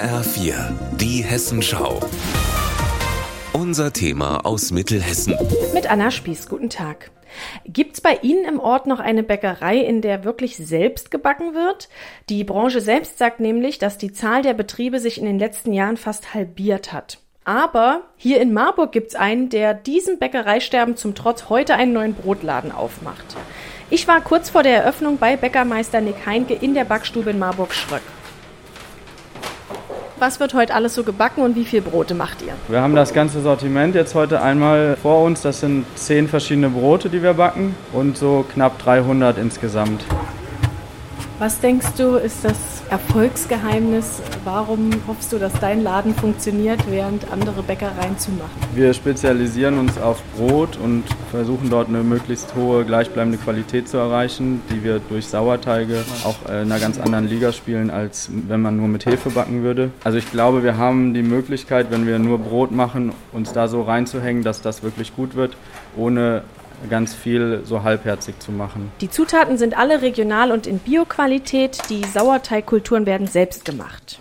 HR4, die Hessenschau. Unser Thema aus Mittelhessen. Mit Anna Spieß, guten Tag. Gibt's bei Ihnen im Ort noch eine Bäckerei, in der wirklich selbst gebacken wird? Die Branche selbst sagt nämlich, dass die Zahl der Betriebe sich in den letzten Jahren fast halbiert hat. Aber hier in Marburg gibt's einen, der diesem Bäckereisterben zum Trotz heute einen neuen Brotladen aufmacht. Ich war kurz vor der Eröffnung bei Bäckermeister Nick Heinke in der Backstube in Marburg-Schröck. Was wird heute alles so gebacken und wie viel Brote macht ihr? Wir haben das ganze Sortiment jetzt heute einmal vor uns. Das sind zehn verschiedene Brote, die wir backen und so knapp 300 insgesamt. Was denkst du, ist das Erfolgsgeheimnis? Warum hoffst du, dass dein Laden funktioniert, während andere Bäckereien zumachen? Wir spezialisieren uns auf Brot und versuchen dort eine möglichst hohe gleichbleibende Qualität zu erreichen, die wir durch Sauerteige auch in einer ganz anderen Liga spielen, als wenn man nur mit Hefe backen würde. Also ich glaube, wir haben die Möglichkeit, wenn wir nur Brot machen, uns da so reinzuhängen, dass das wirklich gut wird, ohne ganz viel so halbherzig zu machen. Die Zutaten sind alle regional und in Bioqualität. Die Sauerteigkulturen werden selbst gemacht.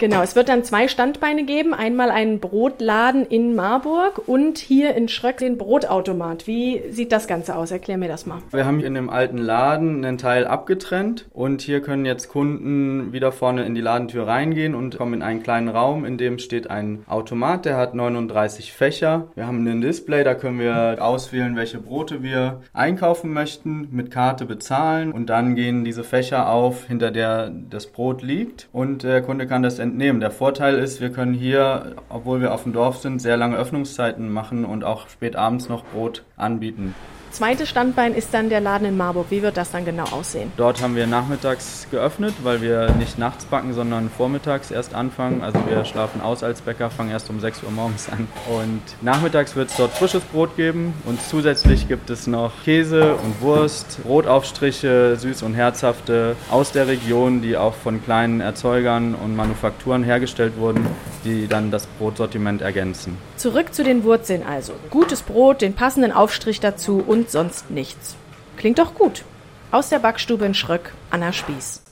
Genau, es wird dann zwei Standbeine geben. Einmal einen Brotladen in Marburg und hier in Schröck den Brotautomat. Wie sieht das Ganze aus? Erklär mir das mal. Wir haben in dem alten Laden einen Teil abgetrennt und hier können jetzt Kunden wieder vorne in die Ladentür reingehen und kommen in einen kleinen Raum, in dem steht ein Automat, der hat 39 Fächer. Wir haben ein Display, da können wir auswählen, welche Brote wir einkaufen möchten, mit Karte bezahlen und dann gehen diese Fächer auf, hinter der das Brot liegt und der Kunde kann das entnehmen. Der Vorteil ist, wir können hier, obwohl wir auf dem Dorf sind, sehr lange Öffnungszeiten machen und auch spät abends noch Brot anbieten. Zweites Standbein ist dann der Laden in Marburg. Wie wird das dann genau aussehen? Dort haben wir nachmittags geöffnet, weil wir nicht nachts backen, sondern vormittags erst anfangen. Also wir schlafen aus als Bäcker, fangen erst um 6 Uhr morgens an. Und nachmittags wird es dort frisches Brot geben und zusätzlich gibt es noch Käse und Wurst, Brotaufstriche, süß und herzhafte aus der Region, die auch von kleinen Erzeugern und Manufakturen hergestellt wurden, die dann das Brotsortiment ergänzen. Zurück zu den Wurzeln also. Gutes Brot, den passenden Aufstrich dazu und sonst nichts. Klingt doch gut. Aus der Backstube in Schröck, Anna Spieß.